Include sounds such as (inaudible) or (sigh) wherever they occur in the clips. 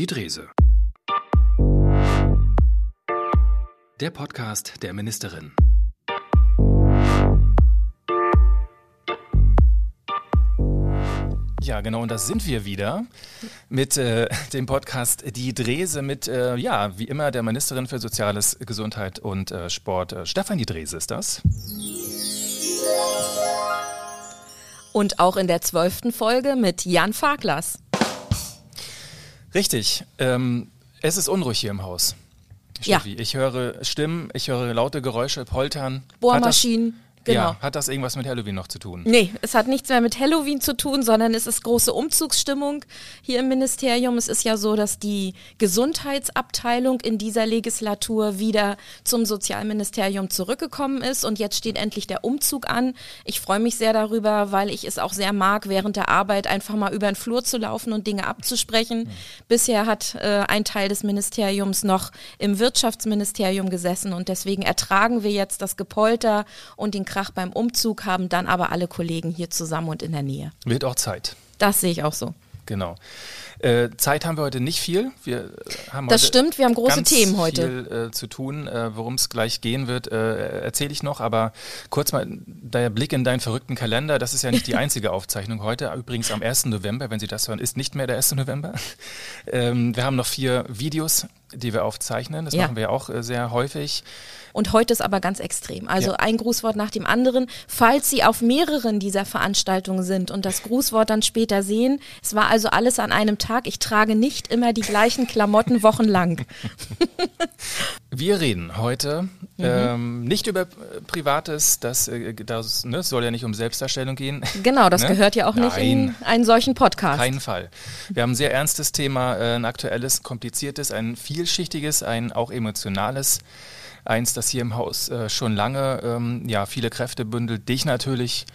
Die Drese. Der Podcast der Ministerin. Ja, genau, und das sind wir wieder mit äh, dem Podcast Die Drese mit, äh, ja, wie immer der Ministerin für Soziales, Gesundheit und äh, Sport, äh, Stefanie Drese ist das. Und auch in der zwölften Folge mit Jan Farklas. Richtig. Ähm, es ist unruhig hier im Haus. Steffi. Ja. Ich höre Stimmen, ich höre laute Geräusche, Poltern. Bohrmaschinen. Genau. Ja, hat das irgendwas mit Halloween noch zu tun? Nee, es hat nichts mehr mit Halloween zu tun, sondern es ist große Umzugsstimmung hier im Ministerium. Es ist ja so, dass die Gesundheitsabteilung in dieser Legislatur wieder zum Sozialministerium zurückgekommen ist und jetzt steht endlich der Umzug an. Ich freue mich sehr darüber, weil ich es auch sehr mag, während der Arbeit einfach mal über den Flur zu laufen und Dinge abzusprechen. Mhm. Bisher hat äh, ein Teil des Ministeriums noch im Wirtschaftsministerium gesessen und deswegen ertragen wir jetzt das Gepolter und den Krach beim Umzug, haben dann aber alle Kollegen hier zusammen und in der Nähe. Wird auch Zeit. Das sehe ich auch so. Genau. Äh, Zeit haben wir heute nicht viel. Wir haben das stimmt, wir haben große Themen heute. viel äh, zu tun. Äh, Worum es gleich gehen wird, äh, erzähle ich noch. Aber kurz mal der Blick in deinen verrückten Kalender. Das ist ja nicht die (laughs) einzige Aufzeichnung heute. Übrigens am 1. November, wenn Sie das hören, ist nicht mehr der 1. November. Ähm, wir haben noch vier Videos, die wir aufzeichnen. Das Ja. machen wir auch äh, sehr häufig. Und heute ist aber ganz extrem. Also Ja. ein Grußwort nach dem anderen. Falls Sie auf mehreren dieser Veranstaltungen sind und das Grußwort dann später sehen, es war also alles an einem Tag. Ich trage nicht immer die gleichen Klamotten (laughs) wochenlang. Wir reden heute Mhm. ähm, nicht über äh, Privates, das, äh, das ne, soll ja nicht um Selbstdarstellung gehen. Genau, das Ne? gehört ja auch nicht in Nein. einen solchen Podcast. Keinen Fall. Wir haben ein sehr ernstes Thema, äh, ein aktuelles, kompliziertes, ein vielschichtiges, ein auch emotionales. Eins, das hier im Haus äh, schon lange ähm, ja, viele Kräfte bündelt, dich natürlich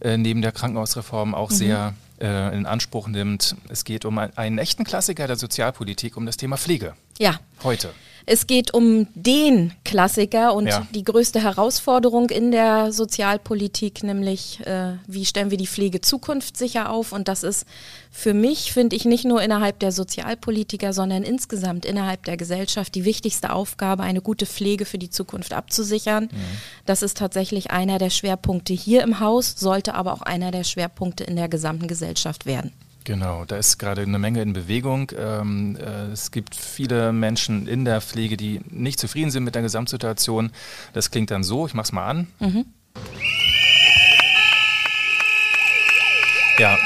äh, neben der Krankenhausreform auch sehr äh, in Anspruch nimmt. Es geht um ein, einen echten Klassiker der Sozialpolitik, um das Thema Pflege. ja. Heute. Es geht um den Klassiker und Ja. die größte Herausforderung in der Sozialpolitik, nämlich äh, wie stellen wir die Pflege zukunftssicher auf. Und das ist für mich, finde ich, nicht nur innerhalb der Sozialpolitiker, sondern insgesamt innerhalb der Gesellschaft die wichtigste Aufgabe, eine gute Pflege für die Zukunft abzusichern. Das ist tatsächlich einer der Schwerpunkte hier im Haus, sollte aber auch einer der Schwerpunkte in der gesamten Gesellschaft werden. Genau, da ist gerade eine Menge in Bewegung. Ähm, äh, es gibt viele Menschen in der Pflege, die nicht zufrieden sind mit der Gesamtsituation. Das klingt dann so, ich mach's mal an. Ja,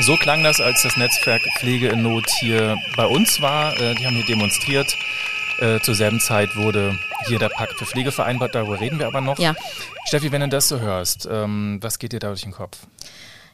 so klang das, als das Netzwerk Pflege in Not hier bei uns war. Äh, die haben hier demonstriert. Äh, zur selben Zeit wurde hier der Pakt für Pflege vereinbart, darüber reden wir aber noch. Ja. Steffi, wenn du das so hörst, ähm, was geht dir da durch den Kopf?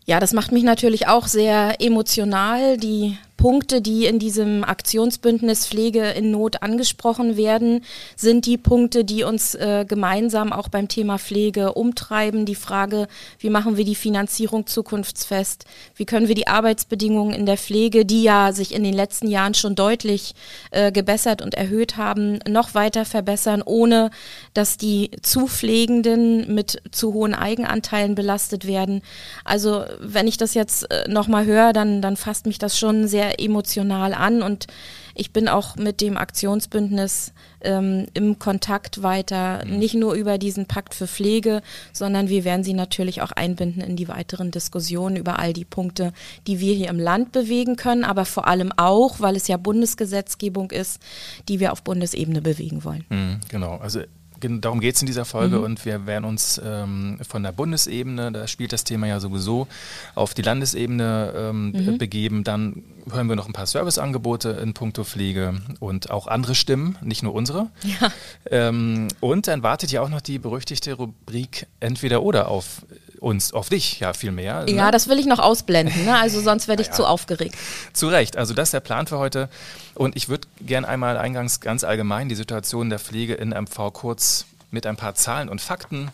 Ja, das macht mich natürlich auch sehr emotional. Die Punkte, die in diesem Aktionsbündnis Pflege in Not angesprochen werden, sind die Punkte, die uns äh, gemeinsam auch beim Thema Pflege umtreiben. Die Frage, wie machen wir die Finanzierung zukunftsfest? Wie können wir die Arbeitsbedingungen in der Pflege, die ja sich in den letzten Jahren schon deutlich äh, gebessert und erhöht haben, noch weiter verbessern, ohne dass die Zupflegenden mit zu hohen Eigenanteilen belastet werden. Also wenn ich das jetzt äh, nochmal höre, dann, dann fasst mich das schon sehr emotional an und ich bin auch mit dem Aktionsbündnis ähm, im Kontakt weiter, nicht nur über diesen Pakt für Pflege, sondern wir werden sie natürlich auch einbinden in die weiteren Diskussionen über all die Punkte, die wir hier im Land bewegen können, aber vor allem auch, weil es ja Bundesgesetzgebung ist, die wir auf Bundesebene bewegen wollen. Mhm, genau, also darum geht es in dieser Folge und wir werden uns ähm, von der Bundesebene, da spielt das Thema ja sowieso, auf die Landesebene ähm, be- begeben. Dann hören wir noch ein paar Serviceangebote in puncto Pflege und auch andere Stimmen, nicht nur unsere. Ja. Ähm, und dann wartet ja auch noch die berüchtigte Rubrik Entweder oder auf uns, auf dich ja vielmehr. Ja, ne? das will ich noch ausblenden, ne? also sonst werde ich (laughs) Ja. zu aufgeregt. Zu Recht. Also das ist der Plan für heute. Und ich würde gern einmal eingangs ganz allgemein die Situation der Pflege in MV kurz mit ein paar Zahlen und Fakten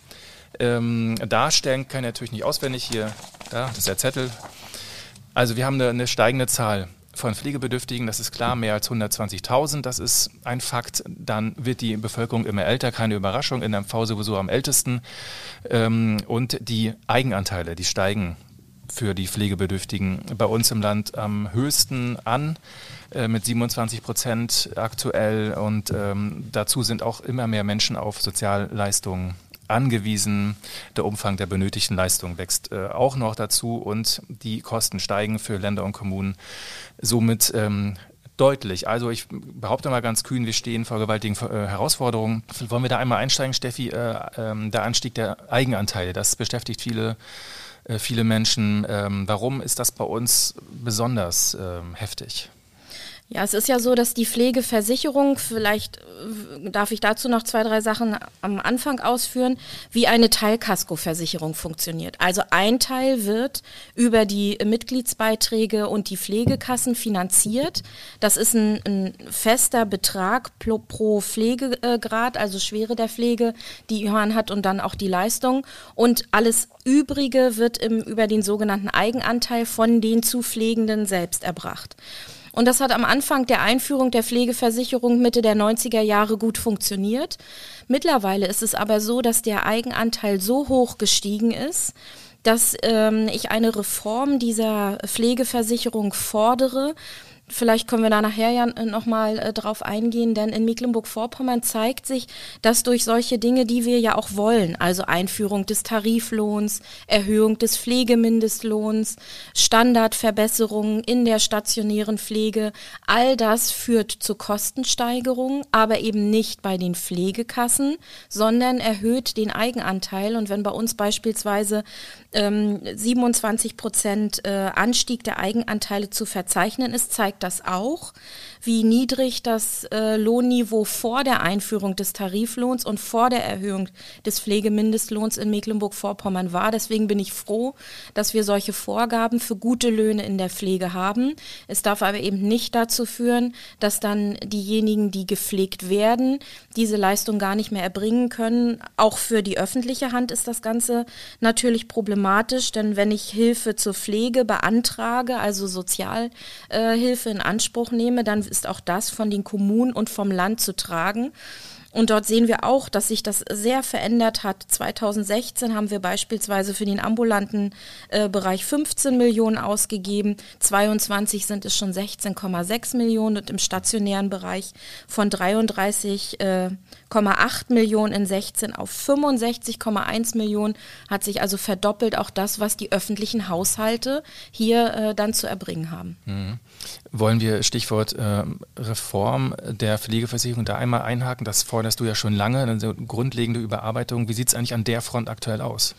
ähm, darstellen. Kann ich natürlich nicht auswendig hier. Da, das ist der Zettel. Also wir haben eine, eine steigende Zahl von Pflegebedürftigen, das ist klar, mehr als 120.000, das ist ein Fakt. Dann wird die Bevölkerung immer älter, keine Überraschung, in MV sowieso am ältesten. Ähm, und die Eigenanteile, die steigen für die Pflegebedürftigen bei uns im Land am höchsten an äh, mit 27 Prozent aktuell und ähm, dazu sind auch immer mehr Menschen auf Sozialleistungen angewiesen. Der Umfang der benötigten Leistungen wächst äh, auch noch dazu und die Kosten steigen für Länder und Kommunen somit ähm, deutlich. Also ich behaupte mal ganz kühn, wir stehen vor gewaltigen äh, Herausforderungen. Wollen wir da einmal einsteigen, Steffi? Äh, äh, der Anstieg der Eigenanteile, das beschäftigt viele, äh, viele Menschen. Ähm, warum ist das bei uns besonders ähm, heftig? Ja, es ist ja so, dass die Pflegeversicherung, vielleicht äh, darf ich dazu noch zwei, drei Sachen am Anfang ausführen, wie eine Teilkaskoversicherung funktioniert. Also ein Teil wird über die Mitgliedsbeiträge und die Pflegekassen finanziert. Das ist ein, ein fester Betrag pro, pro Pflegegrad, also Schwere der Pflege, die man hat und dann auch die Leistung. Und alles Übrige wird im, über den sogenannten Eigenanteil von den zu Pflegenden selbst erbracht. Und das hat am Anfang der Einführung der Pflegeversicherung Mitte der 90er Jahre gut funktioniert. Mittlerweile ist es aber so, dass der Eigenanteil so hoch gestiegen ist, dass ähm, ich eine Reform dieser Pflegeversicherung fordere, Vielleicht können wir da nachher ja nochmal äh, drauf eingehen, denn in Mecklenburg-Vorpommern zeigt sich, dass durch solche Dinge, die wir ja auch wollen, also Einführung des Tariflohns, Erhöhung des Pflegemindestlohns, Standardverbesserungen in der stationären Pflege, all das führt zu Kostensteigerungen, aber eben nicht bei den Pflegekassen, sondern erhöht den Eigenanteil. Und wenn bei uns beispielsweise ähm, 27 Prozent äh, Anstieg der Eigenanteile zu verzeichnen ist, zeigt das auch, wie niedrig das äh, Lohnniveau vor der Einführung des Tariflohns und vor der Erhöhung des Pflegemindestlohns in Mecklenburg-Vorpommern war. Deswegen bin ich froh, dass wir solche Vorgaben für gute Löhne in der Pflege haben. Es darf aber eben nicht dazu führen, dass dann diejenigen, die gepflegt werden, diese Leistung gar nicht mehr erbringen können. Auch für die öffentliche Hand ist das Ganze natürlich problematisch, denn wenn ich Hilfe zur Pflege beantrage, also Sozialhilfe äh, in Anspruch nehme, dann ist auch das von den Kommunen und vom Land zu tragen. Und dort sehen wir auch, dass sich das sehr verändert hat. 2016 haben wir beispielsweise für den ambulanten äh, Bereich 15 Millionen ausgegeben. 22 sind es schon 16,6 Millionen und im stationären Bereich von 33,8 äh, Millionen in 16 auf 65,1 Millionen hat sich also verdoppelt auch das, was die öffentlichen Haushalte hier äh, dann zu erbringen haben. Mhm. Wollen wir Stichwort äh, Reform der Pflegeversicherung da einmal einhaken? Das forderst du ja schon lange, eine grundlegende Überarbeitung. Wie sieht es eigentlich an der Front aktuell aus?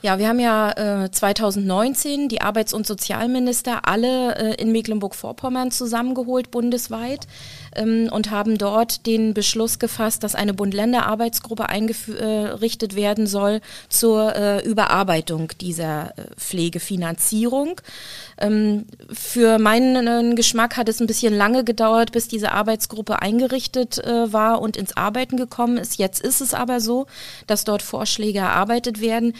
Ja, wir haben ja äh, 2019 die Arbeits- und Sozialminister alle äh, in Mecklenburg-Vorpommern zusammengeholt bundesweit ähm, und haben dort den Beschluss gefasst, dass eine Bund-Länder-Arbeitsgruppe eingerichtet werden soll zur äh, Überarbeitung dieser äh, Pflegefinanzierung. Ähm, für meinen Geschmack hat es ein bisschen lange gedauert, bis diese Arbeitsgruppe eingerichtet äh, war und ins Arbeiten gekommen ist. Jetzt ist es aber so, dass dort Vorschläge erarbeitet werden.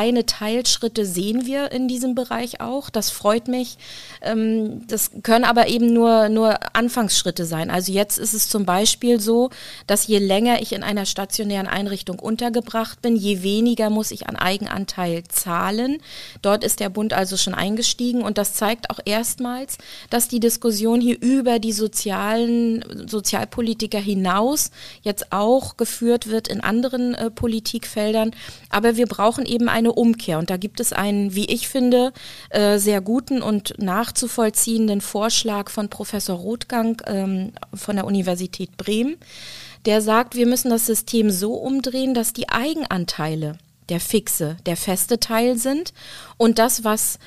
Kleine Teilschritte sehen wir in diesem Bereich auch. Das freut mich. Ähm, das können aber eben nur, nur Anfangsschritte sein. Also jetzt ist es zum Beispiel so, dass je länger ich in einer stationären Einrichtung untergebracht bin, je weniger muss ich an Eigenanteil zahlen. Dort ist der Bund also schon eingestiegen und das zeigt auch erstmals, dass die Diskussion hier über die sozialen Sozialpolitiker hinaus jetzt auch geführt wird in anderen äh, Politikfeldern. Aber wir brauchen eben eine Umkehr und da gibt es einen, wie ich finde, äh, sehr guten und nachzuvollziehenden Vorschlag von Professor Rothgang ähm, von der Universität Bremen. Der sagt, wir müssen das System so umdrehen, dass die Eigenanteile der fixe, der feste Teil sind und das, was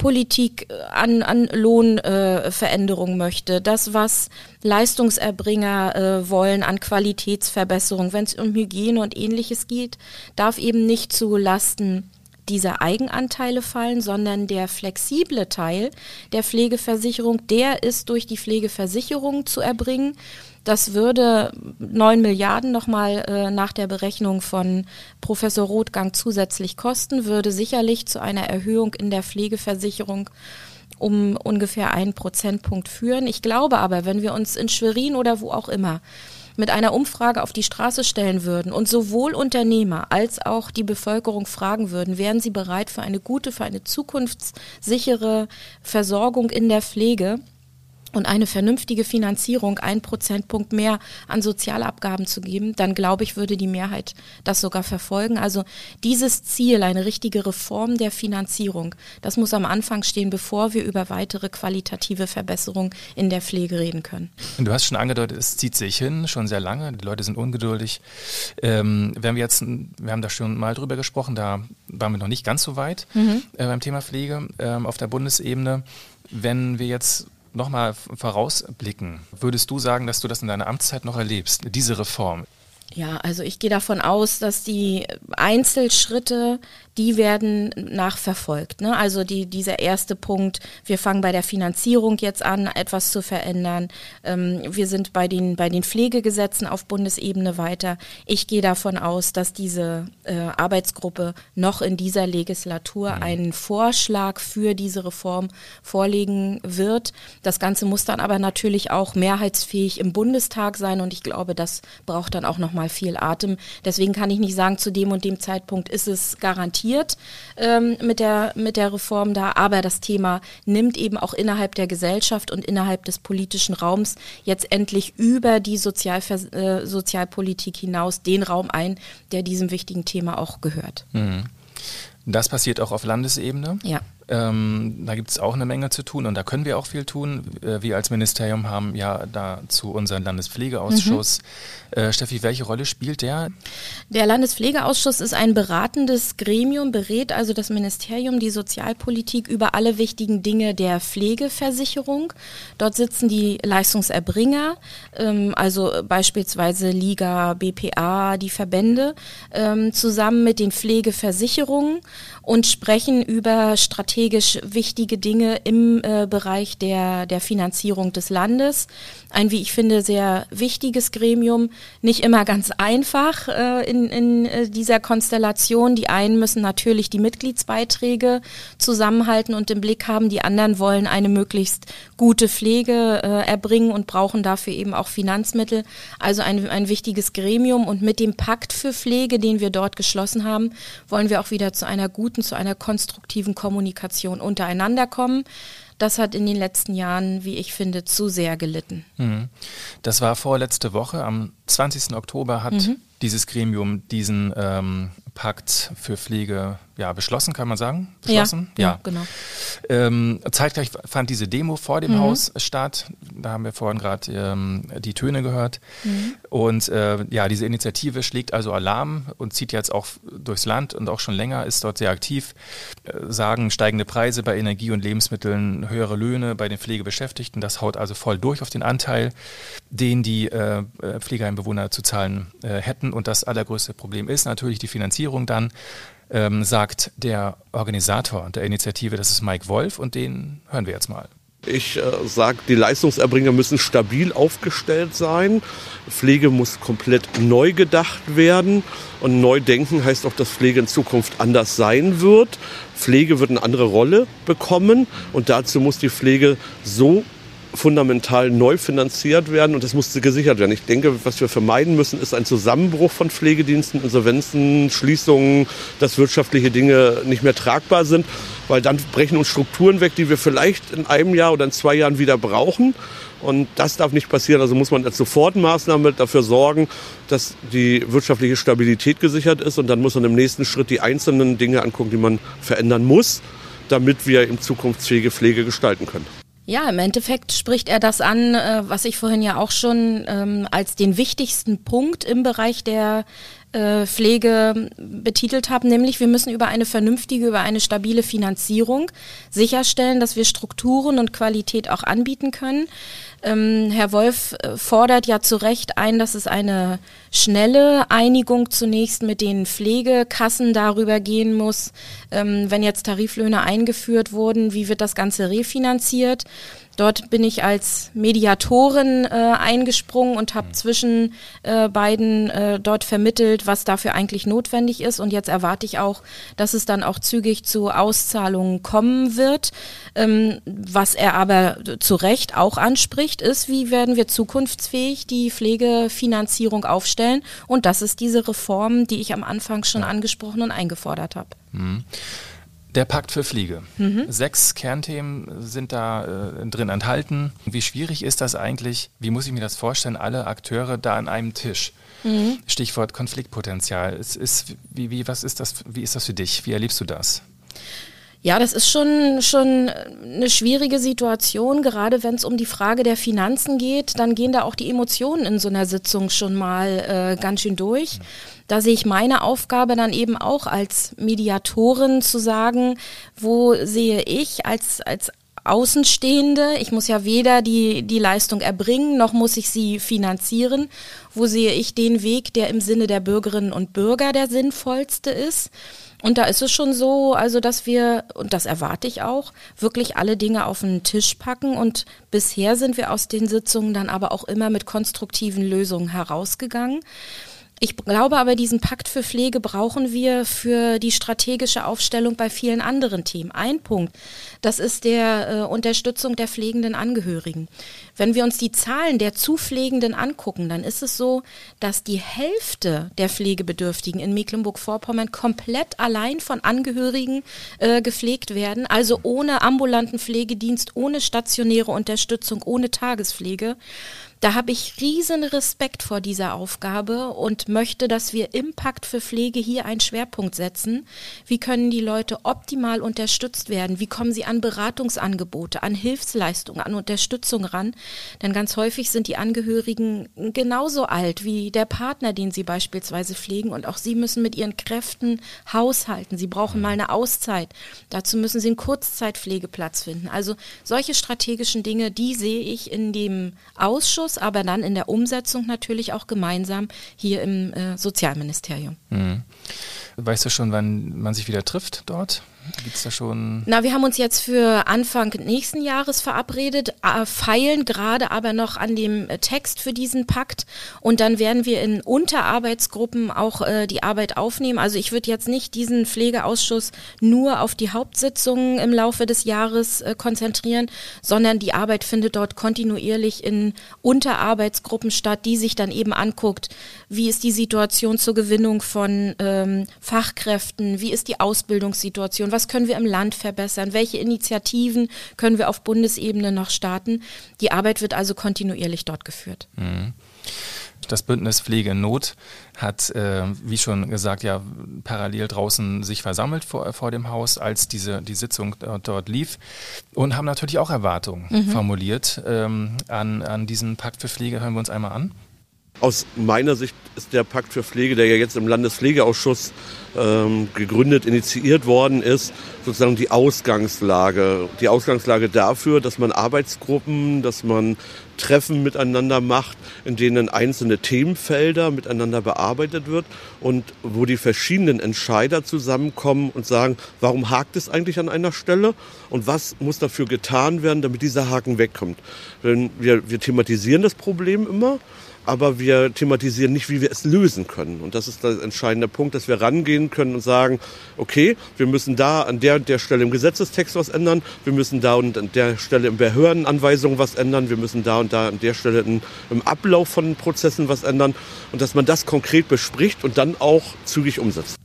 Politik äh, an, an Lohnveränderungen äh, möchte, das, was Leistungserbringer äh, wollen an Qualitätsverbesserung, wenn es um Hygiene und ähnliches geht, darf eben nicht zu Lasten dieser Eigenanteile fallen, sondern der flexible Teil der Pflegeversicherung, der ist durch die Pflegeversicherung zu erbringen das würde 9 Milliarden nochmal äh, nach der Berechnung von Professor Rothgang zusätzlich kosten, würde sicherlich zu einer Erhöhung in der Pflegeversicherung um ungefähr einen Prozentpunkt führen. Ich glaube aber, wenn wir uns in Schwerin oder wo auch immer mit einer Umfrage auf die Straße stellen würden und sowohl Unternehmer als auch die Bevölkerung fragen würden, wären sie bereit für eine gute, für eine zukunftssichere Versorgung in der Pflege, und eine vernünftige Finanzierung, ein Prozentpunkt mehr an Sozialabgaben zu geben, dann glaube ich, würde die Mehrheit das sogar verfolgen. Also dieses Ziel, eine richtige Reform der Finanzierung, das muss am Anfang stehen, bevor wir über weitere qualitative Verbesserungen in der Pflege reden können. Du hast schon angedeutet, es zieht sich hin, schon sehr lange. Die Leute sind ungeduldig. Ähm, wir jetzt, wir haben da schon mal drüber gesprochen, da waren wir noch nicht ganz so weit mhm. äh, beim Thema Pflege ähm, auf der Bundesebene. Wenn wir jetzt nochmal vorausblicken, würdest du sagen, dass du das in deiner Amtszeit noch erlebst, diese Reform? Ja, also ich gehe davon aus, dass die Einzelschritte die werden nachverfolgt. Ne? Also die, dieser erste Punkt, wir fangen bei der Finanzierung jetzt an, etwas zu verändern. Ähm, wir sind bei den, bei den Pflegegesetzen auf Bundesebene weiter. Ich gehe davon aus, dass diese äh, Arbeitsgruppe noch in dieser Legislatur mhm. einen Vorschlag für diese Reform vorlegen wird. Das Ganze muss dann aber natürlich auch mehrheitsfähig im Bundestag sein und ich glaube, das braucht dann auch nochmal viel Atem. Deswegen kann ich nicht sagen, zu dem und dem Zeitpunkt ist es garantiert ähm, mit, der, mit der Reform da, aber das Thema nimmt eben auch innerhalb der Gesellschaft und innerhalb des politischen Raums jetzt endlich über die Sozialver äh, Sozialpolitik hinaus den Raum ein, der diesem wichtigen Thema auch gehört. Mhm. Das passiert auch auf Landesebene. Ja. Ähm, da gibt es auch eine Menge zu tun und da können wir auch viel tun. Äh, wir als Ministerium haben ja dazu unseren Landespflegeausschuss. Mhm. Äh, Steffi, welche Rolle spielt der? Der Landespflegeausschuss ist ein beratendes Gremium, berät also das Ministerium die Sozialpolitik über alle wichtigen Dinge der Pflegeversicherung. Dort sitzen die Leistungserbringer, ähm, also beispielsweise Liga, BPA, die Verbände, ähm, zusammen mit den Pflegeversicherungen und sprechen über strategisch wichtige Dinge im äh, Bereich der, der Finanzierung des Landes. Ein, wie ich finde, sehr wichtiges Gremium, nicht immer ganz einfach äh, in, in äh, dieser Konstellation. Die einen müssen natürlich die Mitgliedsbeiträge zusammenhalten und im Blick haben, die anderen wollen eine möglichst gute Pflege äh, erbringen und brauchen dafür eben auch Finanzmittel. Also ein, ein wichtiges Gremium und mit dem Pakt für Pflege, den wir dort geschlossen haben, wollen wir auch wieder zu einer guten zu einer konstruktiven Kommunikation untereinander kommen. Das hat in den letzten Jahren, wie ich finde, zu sehr gelitten. Mhm. Das war vorletzte Woche. Am 20. Oktober hat mhm. dieses Gremium diesen ähm, Pakt für Pflege ja, beschlossen, kann man sagen? Beschlossen? Ja, ja. genau. Ähm, zeitgleich fand diese Demo vor dem mhm. Haus statt. Da haben wir vorhin gerade ähm, die Töne gehört. Mhm. Und äh, ja, diese Initiative schlägt also Alarm und zieht jetzt auch durchs Land und auch schon länger ist dort sehr aktiv. Äh, sagen steigende Preise bei Energie und Lebensmitteln, höhere Löhne bei den Pflegebeschäftigten. Das haut also voll durch auf den Anteil, den die äh, Pflegeheimbewohner zu zahlen äh, hätten. Und das allergrößte Problem ist natürlich die Finanzierung dann ähm, sagt der Organisator der Initiative, das ist Mike Wolf und den hören wir jetzt mal. Ich äh, sage, die Leistungserbringer müssen stabil aufgestellt sein. Pflege muss komplett neu gedacht werden. Und neu denken heißt auch, dass Pflege in Zukunft anders sein wird. Pflege wird eine andere Rolle bekommen. Und dazu muss die Pflege so fundamental neu finanziert werden und das musste gesichert werden. Ich denke, was wir vermeiden müssen, ist ein Zusammenbruch von Pflegediensten, Insolvenzen, Schließungen, dass wirtschaftliche Dinge nicht mehr tragbar sind, weil dann brechen uns Strukturen weg, die wir vielleicht in einem Jahr oder in zwei Jahren wieder brauchen. Und das darf nicht passieren. Also muss man als Sofortmaßnahme dafür sorgen, dass die wirtschaftliche Stabilität gesichert ist. Und dann muss man im nächsten Schritt die einzelnen Dinge angucken, die man verändern muss, damit wir in zukunftsfähige Pflege gestalten können. Ja, im Endeffekt spricht er das an, äh, was ich vorhin ja auch schon ähm, als den wichtigsten Punkt im Bereich der äh, Pflege betitelt habe, nämlich wir müssen über eine vernünftige, über eine stabile Finanzierung sicherstellen, dass wir Strukturen und Qualität auch anbieten können. Ähm, Herr Wolf äh, fordert ja zu Recht ein, dass es eine schnelle Einigung zunächst mit den Pflegekassen darüber gehen muss, ähm, wenn jetzt Tariflöhne eingeführt wurden, wie wird das Ganze refinanziert. Dort bin ich als Mediatorin äh, eingesprungen und habe mhm. zwischen äh, beiden äh, dort vermittelt, was dafür eigentlich notwendig ist. Und jetzt erwarte ich auch, dass es dann auch zügig zu Auszahlungen kommen wird. Ähm, was er aber zu Recht auch anspricht, ist, wie werden wir zukunftsfähig die Pflegefinanzierung aufstellen? Und das ist diese Reform, die ich am Anfang schon angesprochen und eingefordert habe. Mhm. Der Pakt für Fliege. Mhm. Sechs Kernthemen sind da äh, drin enthalten. Wie schwierig ist das eigentlich? Wie muss ich mir das vorstellen? Alle Akteure da an einem Tisch. Mhm. Stichwort Konfliktpotenzial. Es ist, wie, wie, was ist das, wie ist das für dich? Wie erlebst du das? Ja, das ist schon, schon eine schwierige Situation, gerade wenn es um die Frage der Finanzen geht. Dann gehen da auch die Emotionen in so einer Sitzung schon mal äh, ganz schön durch. Da sehe ich meine Aufgabe dann eben auch als Mediatorin zu sagen, wo sehe ich als, als Außenstehende, ich muss ja weder die, die Leistung erbringen, noch muss ich sie finanzieren. Wo sehe ich den Weg, der im Sinne der Bürgerinnen und Bürger der sinnvollste ist? Und da ist es schon so, also dass wir, und das erwarte ich auch, wirklich alle Dinge auf den Tisch packen. Und bisher sind wir aus den Sitzungen dann aber auch immer mit konstruktiven Lösungen herausgegangen. Ich glaube aber, diesen Pakt für Pflege brauchen wir für die strategische Aufstellung bei vielen anderen Themen. Ein Punkt, das ist der äh, Unterstützung der pflegenden Angehörigen. Wenn wir uns die Zahlen der Zupflegenden angucken, dann ist es so, dass die Hälfte der Pflegebedürftigen in Mecklenburg-Vorpommern komplett allein von Angehörigen äh, gepflegt werden, also ohne ambulanten Pflegedienst, ohne stationäre Unterstützung, ohne Tagespflege. Da habe ich riesen Respekt vor dieser Aufgabe und möchte, dass wir im Pakt für Pflege hier einen Schwerpunkt setzen. Wie können die Leute optimal unterstützt werden? Wie kommen sie an Beratungsangebote, an Hilfsleistungen, an Unterstützung ran? Denn ganz häufig sind die Angehörigen genauso alt wie der Partner, den sie beispielsweise pflegen und auch sie müssen mit ihren Kräften haushalten. Sie brauchen mal eine Auszeit. Dazu müssen sie einen Kurzzeitpflegeplatz finden. Also solche strategischen Dinge, die sehe ich in dem Ausschuss Ausschuss, aber dann in der Umsetzung natürlich auch gemeinsam hier im äh, Sozialministerium. Mhm. Weißt du schon, wann man sich wieder trifft dort? Gibt's da schon? Na, wir haben uns jetzt für Anfang nächsten Jahres verabredet, äh, feilen gerade aber noch an dem äh, Text für diesen Pakt und dann werden wir in Unterarbeitsgruppen auch äh, die Arbeit aufnehmen. Also ich würde jetzt nicht diesen Pflegeausschuss nur auf die Hauptsitzungen im Laufe des Jahres äh, konzentrieren, sondern die Arbeit findet dort kontinuierlich in Unterarbeitsgruppen statt, die sich dann eben anguckt, wie ist die Situation zur Gewinnung von ähm, Fachkräften, wie ist die Ausbildungssituation, was können wir im Land verbessern, welche Initiativen können wir auf Bundesebene noch starten. Die Arbeit wird also kontinuierlich dort geführt. Mhm. Das Bündnis Pflege in Not hat, äh, wie schon gesagt, ja parallel draußen sich versammelt vor, vor dem Haus, als diese die Sitzung dort, dort lief und haben natürlich auch Erwartungen mhm. formuliert ähm, an, an diesen Pakt für Pflege. Hören wir uns einmal an. Aus meiner Sicht ist der Pakt für Pflege, der ja jetzt im Landespflegeausschuss ähm, gegründet, initiiert worden ist, sozusagen die Ausgangslage. Die Ausgangslage dafür, dass man Arbeitsgruppen, dass man Treffen miteinander macht, in denen einzelne Themenfelder miteinander bearbeitet wird und wo die verschiedenen Entscheider zusammenkommen und sagen, warum hakt es eigentlich an einer Stelle und was muss dafür getan werden, damit dieser Haken wegkommt. Denn wir, wir thematisieren das Problem immer aber wir thematisieren nicht, wie wir es lösen können. Und das ist der entscheidende Punkt, dass wir rangehen können und sagen, okay, wir müssen da an der der Stelle im Gesetzestext was ändern, wir müssen da und an der Stelle in Behördenanweisungen was ändern, wir müssen da und da an der Stelle in, im Ablauf von Prozessen was ändern und dass man das konkret bespricht und dann auch zügig umsetzt.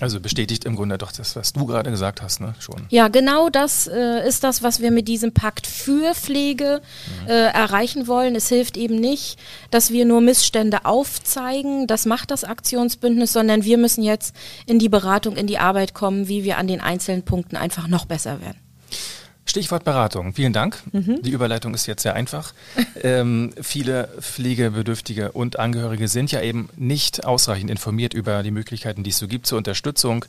Also bestätigt im Grunde doch das, was du gerade gesagt hast, ne? Schon. Ja, genau das äh, ist das, was wir mit diesem Pakt für Pflege mhm. äh, erreichen wollen. Es hilft eben nicht, dass wir nur Missstände aufzeigen. Das macht das Aktionsbündnis, sondern wir müssen jetzt in die Beratung, in die Arbeit kommen, wie wir an den einzelnen Punkten einfach noch besser werden. Stichwort Beratung. Vielen Dank. Mhm. Die Überleitung ist jetzt sehr einfach. ähm, viele Pflegebedürftige und Angehörige sind ja eben nicht ausreichend informiert über die Möglichkeiten, die es so gibt zur Unterstützung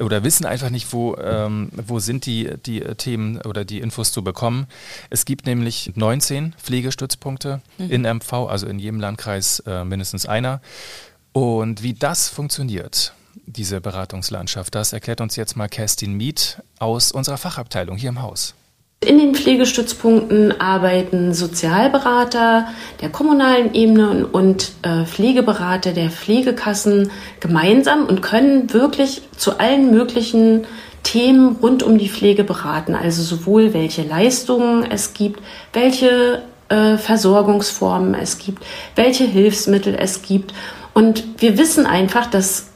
oder wissen einfach nicht, wo, ähm, wo sind die, die Themen oder die Infos zu bekommen. Es gibt nämlich 19 Pflegestützpunkte mhm. in MV, also in jedem Landkreis äh, mindestens einer. Und wie das funktioniert, diese Beratungslandschaft, das erklärt uns jetzt mal Kerstin Miet aus unserer Fachabteilung hier im Haus. In den Pflegestützpunkten arbeiten Sozialberater der kommunalen Ebene und äh, Pflegeberater der Pflegekassen gemeinsam und können wirklich zu allen möglichen Themen rund um die Pflege beraten. Also sowohl welche Leistungen es gibt, welche äh, Versorgungsformen es gibt, welche Hilfsmittel es gibt. Und wir wissen einfach, dass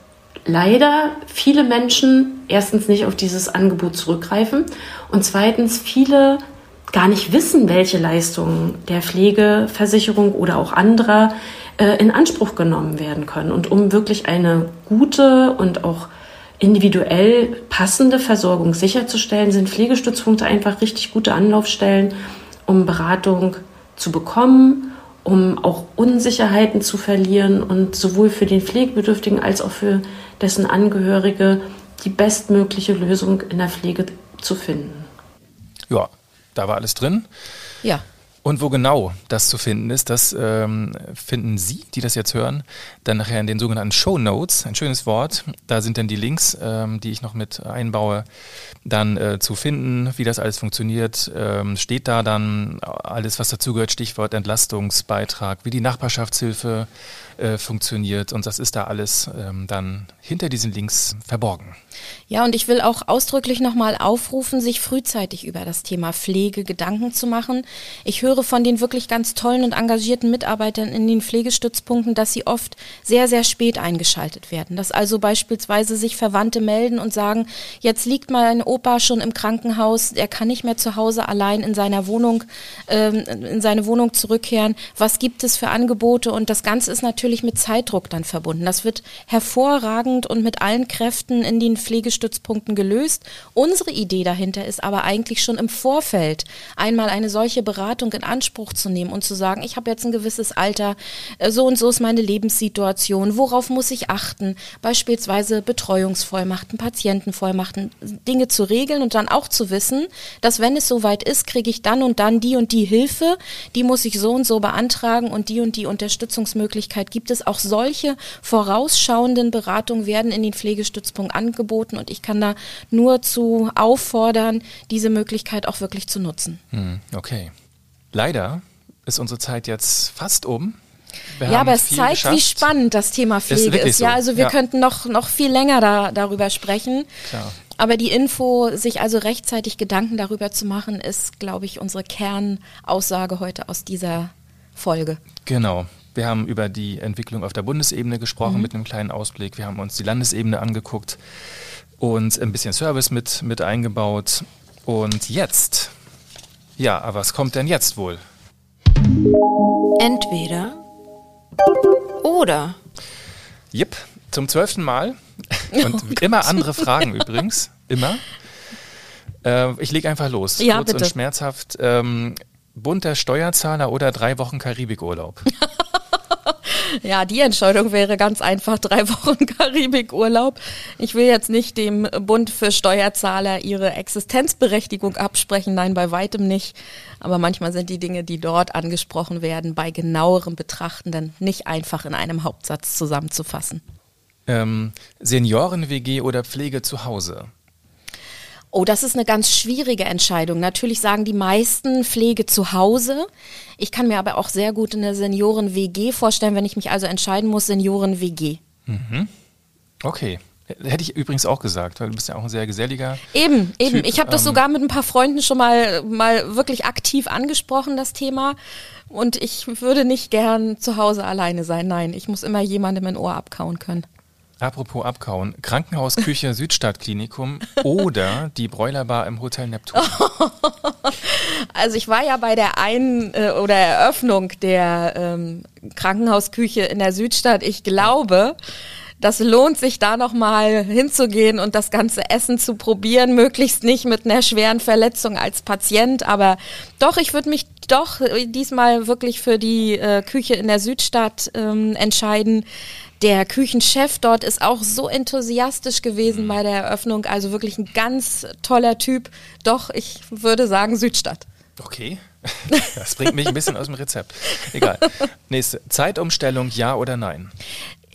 leider viele Menschen erstens nicht auf dieses Angebot zurückgreifen und zweitens viele gar nicht wissen, welche Leistungen der Pflegeversicherung oder auch anderer äh, in Anspruch genommen werden können. Und um wirklich eine gute und auch individuell passende Versorgung sicherzustellen, sind Pflegestützpunkte einfach richtig gute Anlaufstellen, um Beratung zu bekommen um auch Unsicherheiten zu verlieren und sowohl für den Pflegebedürftigen als auch für dessen Angehörige die bestmögliche Lösung in der Pflege zu finden. Ja, da war alles drin. Ja. Und wo genau das zu finden ist, das ähm, finden Sie, die das jetzt hören, dann nachher in den sogenannten Show Notes. Ein schönes Wort. Da sind dann die Links, ähm, die ich noch mit einbaue, dann äh, zu finden, wie das alles funktioniert. Ähm, steht da dann alles, was dazugehört, Stichwort Entlastungsbeitrag, wie die Nachbarschaftshilfe äh, funktioniert. Und das ist da alles ähm, dann hinter diesen Links verborgen. Ja, und ich will auch ausdrücklich nochmal aufrufen, sich frühzeitig über das Thema Pflege Gedanken zu machen. Ich höre von den wirklich ganz tollen und engagierten Mitarbeitern in den Pflegestützpunkten, dass sie oft sehr, sehr spät eingeschaltet werden. Dass also beispielsweise sich Verwandte melden und sagen, jetzt liegt mein Opa schon im Krankenhaus, er kann nicht mehr zu Hause allein in seiner Wohnung, ähm, in seine Wohnung zurückkehren. Was gibt es für Angebote? Und das Ganze ist natürlich mit Zeitdruck dann verbunden. Das wird hervorragend und mit allen Kräften in den Pflegestützpunkten gelöst. Unsere Idee dahinter ist aber eigentlich schon im Vorfeld einmal eine solche Beratung in Anspruch zu nehmen und zu sagen, ich habe jetzt ein gewisses Alter, äh, so und so ist meine Lebenssituation, worauf muss ich achten, beispielsweise Betreuungsvollmachten, Patientenvollmachten, Dinge zu regeln und dann auch zu wissen, dass wenn es soweit ist, kriege ich dann und dann die und die Hilfe, die muss ich so und so beantragen und die und die Unterstützungsmöglichkeit gibt es. Auch solche vorausschauenden Beratungen werden in den Pflegestützpunkten angeboten und ich kann da nur zu auffordern, diese Möglichkeit auch wirklich zu nutzen. Hm, okay. Leider ist unsere Zeit jetzt fast um. Wir ja, aber es zeigt, geschafft. wie spannend das Thema Pflege ist. ist. Ja, also wir ja. könnten noch, noch viel länger da, darüber sprechen. Klar. Aber die Info, sich also rechtzeitig Gedanken darüber zu machen, ist, glaube ich, unsere Kernaussage heute aus dieser Folge. Genau. Wir haben über die Entwicklung auf der Bundesebene gesprochen mhm. mit einem kleinen Ausblick. Wir haben uns die Landesebene angeguckt und ein bisschen Service mit, mit eingebaut. Und jetzt, ja, aber was kommt denn jetzt wohl? Entweder oder. Jep, zum zwölften Mal. (laughs) Und oh immer andere Fragen übrigens. Immer. Äh, ich lege einfach los. Ja, Kurz bitte. und schmerzhaft. Ähm, bunter Steuerzahler oder drei Wochen Karibikurlaub? (laughs) Ja, die Entscheidung wäre ganz einfach drei Wochen (laughs) Karibikurlaub. Ich will jetzt nicht dem Bund für Steuerzahler ihre Existenzberechtigung absprechen, nein, bei weitem nicht. Aber manchmal sind die Dinge, die dort angesprochen werden, bei genauerem Betrachten dann nicht einfach in einem Hauptsatz zusammenzufassen. Ähm, Senioren-WG oder Pflege zu Hause? Oh, das ist eine ganz schwierige Entscheidung. Natürlich sagen die meisten Pflege zu Hause. Ich kann mir aber auch sehr gut eine Senioren-WG vorstellen, wenn ich mich also entscheiden muss, Senioren-WG. Mhm. Okay. Hätte ich übrigens auch gesagt, weil du bist ja auch ein sehr geselliger. Eben, eben. Typ. Ich habe das ähm, sogar mit ein paar Freunden schon mal, mal wirklich aktiv angesprochen, das Thema. Und ich würde nicht gern zu Hause alleine sein. Nein, ich muss immer jemandem ein Ohr abkauen können. Apropos abkauen, Krankenhausküche (laughs) Südstadtklinikum oder die Bräulerbar im Hotel Neptun. (laughs) Also ich war ja bei der Ein- äh, oder Eröffnung der ähm, Krankenhausküche in der Südstadt. Ich glaube, das lohnt sich da nochmal hinzugehen und das ganze Essen zu probieren, möglichst nicht mit einer schweren Verletzung als Patient, aber doch, ich würde mich doch diesmal wirklich für die äh, Küche in der Südstadt ähm, entscheiden. Der Küchenchef dort ist auch so enthusiastisch gewesen mhm. bei der Eröffnung, also wirklich ein ganz toller Typ. Doch, ich würde sagen Südstadt. Okay. (laughs) Das bringt mich ein bisschen aus dem Rezept. Egal. Nächste. Zeitumstellung, ja oder nein?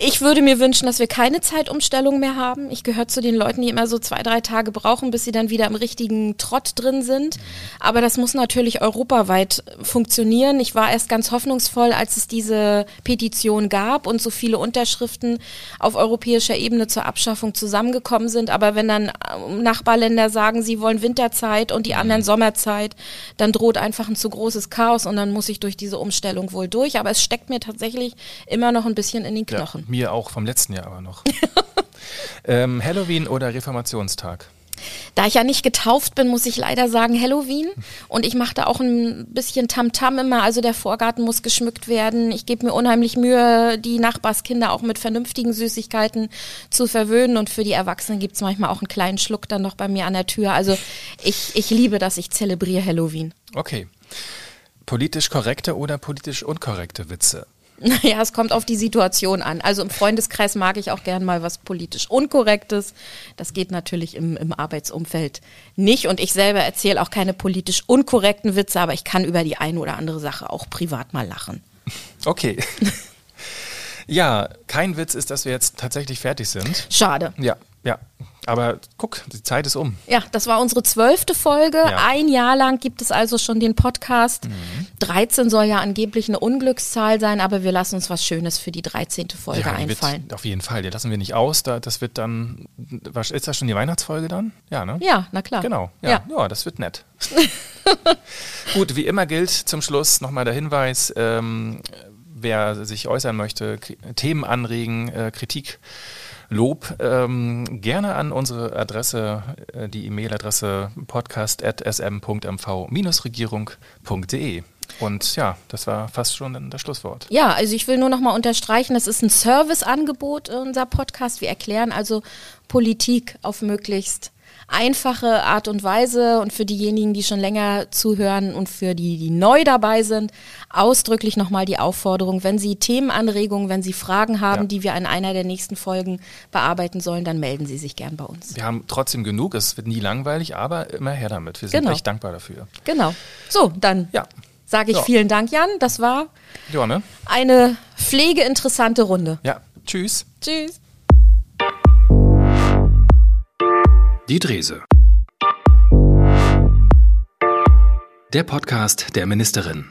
Ich würde mir wünschen, dass wir keine Zeitumstellung mehr haben. Ich gehöre zu den Leuten, die immer so zwei, drei Tage brauchen, bis sie dann wieder im richtigen Trott drin sind. Aber das muss natürlich europaweit funktionieren. Ich war erst ganz hoffnungsvoll, als es diese Petition gab und so viele Unterschriften auf europäischer Ebene zur Abschaffung zusammengekommen sind. Aber wenn dann ähm, Nachbarländer sagen, sie wollen Winterzeit und die anderen Sommerzeit, dann droht einfach ein zu großes Chaos und dann muss ich durch diese Umstellung wohl durch. Aber es steckt mir tatsächlich immer noch ein bisschen in den Knochen. Ja, mir auch vom letzten Jahr aber noch. (laughs) ähm, Halloween oder Reformationstag? Da ich ja nicht getauft bin, muss ich leider sagen Halloween. Und ich mache da auch ein bisschen Tamtam -Tam immer. Also der Vorgarten muss geschmückt werden. Ich gebe mir unheimlich Mühe, die Nachbarskinder auch mit vernünftigen Süßigkeiten zu verwöhnen. Und für die Erwachsenen gibt es manchmal auch einen kleinen Schluck dann noch bei mir an der Tür. Also ich, ich liebe das, ich zelebriere Halloween. Okay. Politisch korrekte oder politisch unkorrekte Witze? Naja, es kommt auf die Situation an. Also im Freundeskreis mag ich auch gern mal was politisch Unkorrektes. Das geht natürlich im, im Arbeitsumfeld nicht. Und ich selber erzähle auch keine politisch unkorrekten Witze, aber ich kann über die eine oder andere Sache auch privat mal lachen. Okay. (laughs) ja, kein Witz ist, dass wir jetzt tatsächlich fertig sind. Schade. Ja, ja. Aber guck, die Zeit ist um. Ja, das war unsere zwölfte Folge. Ja. Ein Jahr lang gibt es also schon den Podcast. Mhm. 13 soll ja angeblich eine Unglückszahl sein, aber wir lassen uns was Schönes für die 13. Folge ja, einfallen. Wird, auf jeden Fall, die lassen wir nicht aus. das wird dann, ist das schon die Weihnachtsfolge dann? Ja, ne? Ja, na klar. Genau, ja, ja. ja das wird nett. (laughs) Gut, wie immer gilt zum Schluss nochmal der Hinweis, ähm, wer sich äußern möchte, Themen anregen, äh, Kritik Lob ähm, gerne an unsere Adresse, äh, die E-Mail-Adresse podcast.sm.mv-regierung.de. Und ja, das war fast schon das Schlusswort. Ja, also ich will nur noch mal unterstreichen, das ist ein Serviceangebot, unser Podcast. Wir erklären also Politik auf möglichst einfache Art und Weise und für diejenigen, die schon länger zuhören und für die, die neu dabei sind, ausdrücklich nochmal die Aufforderung, wenn Sie Themenanregungen, wenn Sie Fragen haben, ja. die wir in einer der nächsten Folgen bearbeiten sollen, dann melden Sie sich gern bei uns. Wir haben trotzdem genug, es wird nie langweilig, aber immer her damit. Wir sind genau. echt dankbar dafür. Genau. So, dann ja. sage ich ja. vielen Dank, Jan. Das war ja, ne? eine pflegeinteressante Runde. Ja, tschüss. Tschüss. Die Drese. Der Podcast der Ministerin.